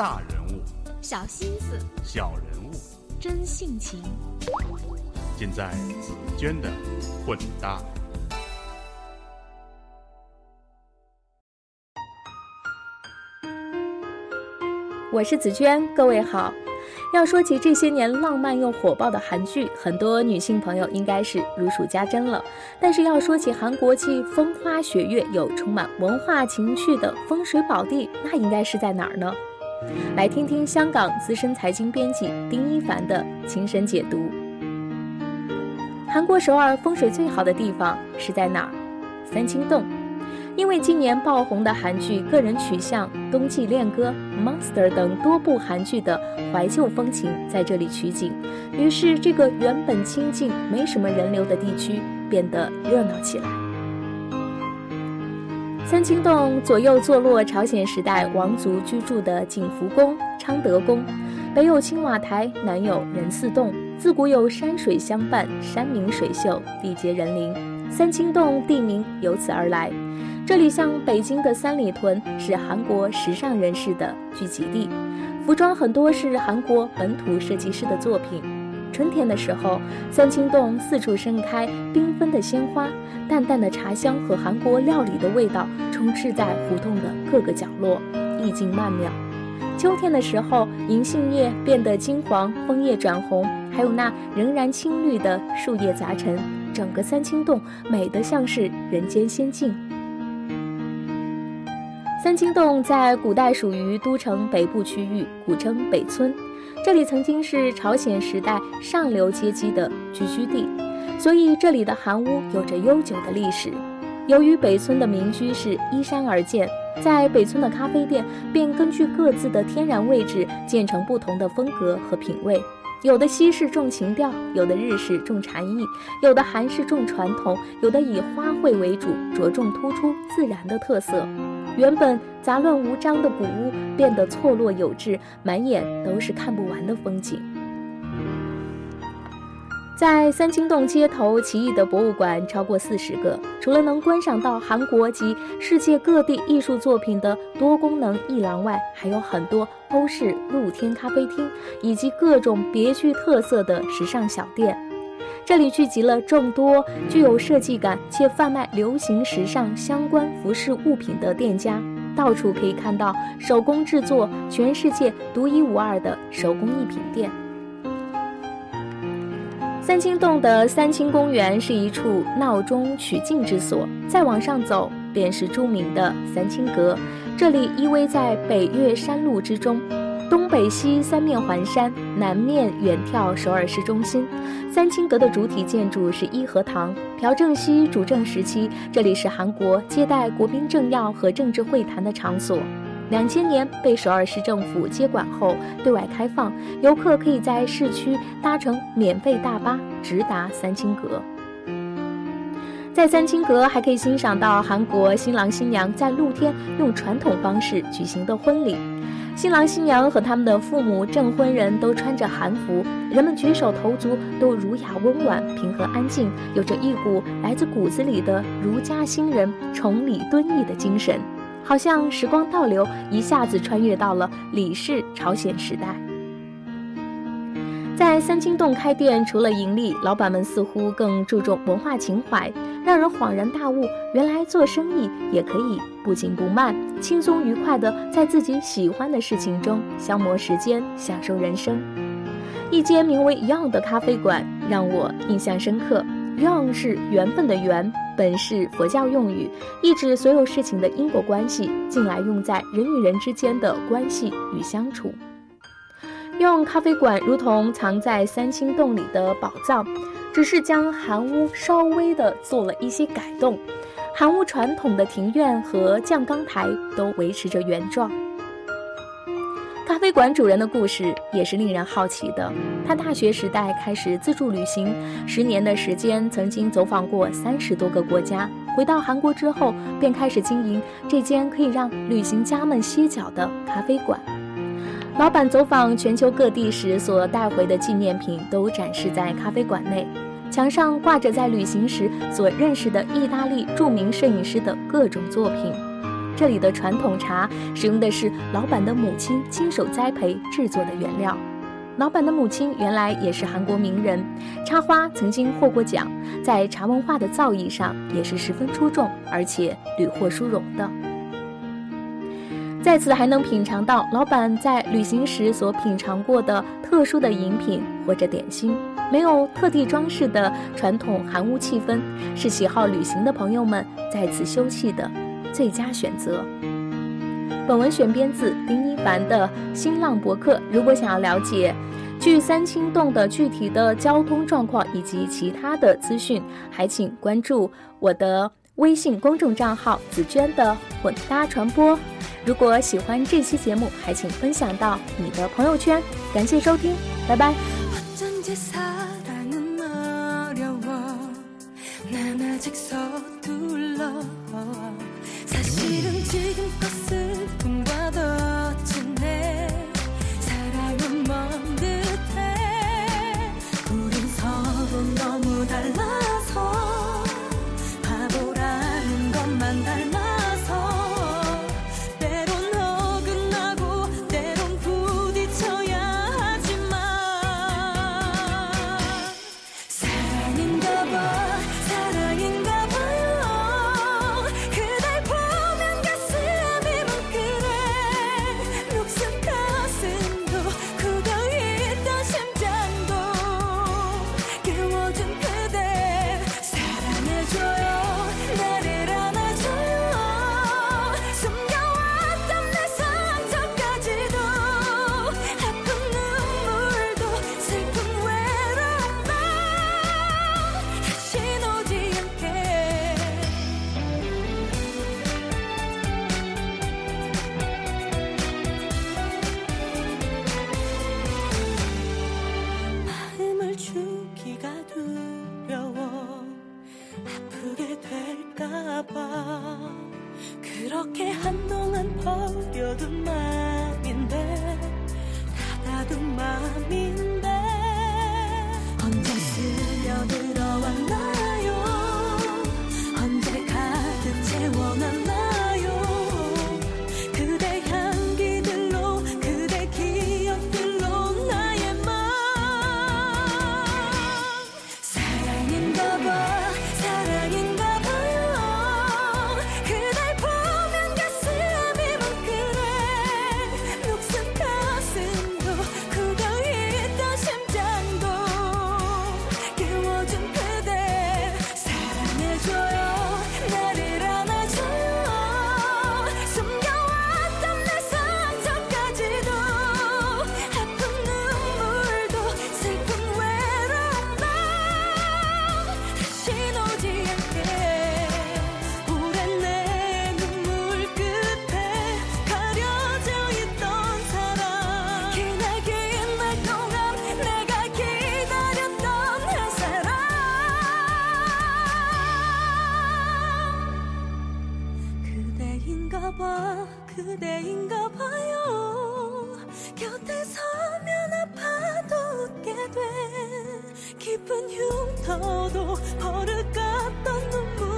大人物，小心思，小人物，真性情，尽在紫娟的混搭。我是紫娟，各位好。要说起这些年浪漫又火爆的韩剧，很多女性朋友应该是如数家珍了。但是要说起韩国既风花雪月又充满文化情趣的风水宝地，那应该是在哪儿呢？来听听香港资深财经编辑丁一凡的亲身解读。韩国首尔风水最好的地方是在哪儿？三清洞。因为今年爆红的韩剧《个人取向》《冬季恋歌》《Monster》等多部韩剧的怀旧风情在这里取景，于是这个原本清静、没什么人流的地区变得热闹起来。三清洞左右坐落朝鲜时代王族居住的景福宫、昌德宫，北有青瓦台，南有仁寺洞，自古有山水相伴，山明水秀，地结人灵，三清洞地名由此而来。这里像北京的三里屯，是韩国时尚人士的聚集地，服装很多是韩国本土设计师的作品。春天的时候，三清洞四处盛开缤纷的鲜花，淡淡的茶香和韩国料理的味道充斥在胡同的各个角落，意境曼妙。秋天的时候，银杏叶变得金黄，枫叶转红，还有那仍然青绿的树叶杂陈，整个三清洞美得像是人间仙境。三清洞在古代属于都城北部区域，古称北村。这里曾经是朝鲜时代上流阶级的聚居地，所以这里的韩屋有着悠久的历史。由于北村的民居是依山而建，在北村的咖啡店便根据各自的天然位置建成不同的风格和品味。有的西式重情调，有的日式重禅意，有的韩式重传统，有的以花卉为主，着重突出自然的特色。原本杂乱无章的古屋变得错落有致，满眼都是看不完的风景。在三清洞街头，奇异的博物馆超过四十个，除了能观赏到韩国及世界各地艺术作品的多功能艺廊外，还有很多欧式露天咖啡厅以及各种别具特色的时尚小店。这里聚集了众多具有设计感且贩卖流行时尚相关服饰物品的店家，到处可以看到手工制作、全世界独一无二的手工艺品店。三清洞的三清公园是一处闹中取静之所，再往上走便是著名的三清阁，这里依偎在北岳山路之中。东北西三面环山，南面远眺首尔市中心。三清阁的主体建筑是伊和堂。朴正熙主政时期，这里是韩国接待国宾政要和政治会谈的场所。两千年被首尔市政府接管后，对外开放，游客可以在市区搭乘免费大巴直达三清阁。在三清阁还可以欣赏到韩国新郎新娘在露天用传统方式举行的婚礼。新郎新娘和他们的父母、证婚人都穿着韩服，人们举手投足都儒雅温婉、平和安静，有着一股来自骨子里的儒家新人崇礼敦义的精神，好像时光倒流，一下子穿越到了李氏朝鲜时代。在三清洞开店，除了盈利，老板们似乎更注重文化情怀，让人恍然大悟：原来做生意也可以不紧不慢、轻松愉快地在自己喜欢的事情中消磨时间、享受人生。一间名为 Young 的咖啡馆让我印象深刻。Young 是缘分的缘，本是佛教用语，意指所有事情的因果关系，近来用在人与人之间的关系与相处。用咖啡馆如同藏在三清洞里的宝藏，只是将韩屋稍微的做了一些改动。韩屋传统的庭院和酱缸台都维持着原状。咖啡馆主人的故事也是令人好奇的。他大学时代开始自助旅行，十年的时间曾经走访过三十多个国家。回到韩国之后，便开始经营这间可以让旅行家们歇脚的咖啡馆。老板走访全球各地时所带回的纪念品都展示在咖啡馆内，墙上挂着在旅行时所认识的意大利著名摄影师的各种作品。这里的传统茶使用的是老板的母亲亲手栽培制作的原料。老板的母亲原来也是韩国名人，插花曾经获过奖，在茶文化的造诣上也是十分出众，而且屡获殊荣的。在此还能品尝到老板在旅行时所品尝过的特殊的饮品或者点心，没有特地装饰的传统韩屋气氛，是喜好旅行的朋友们在此休憩的最佳选择。本文选编自林一凡的新浪博客。如果想要了解距三清洞的具体的交通状况以及其他的资讯，还请关注我的微信公众账号“紫娟的混搭传播”。如果喜欢这期节目，还请分享到你的朋友圈。感谢收听，拜拜。 봐. 그대인가 봐요. 곁에 서면 아파도 웃게 돼. 깊은 흉터도 버릇 같던 눈물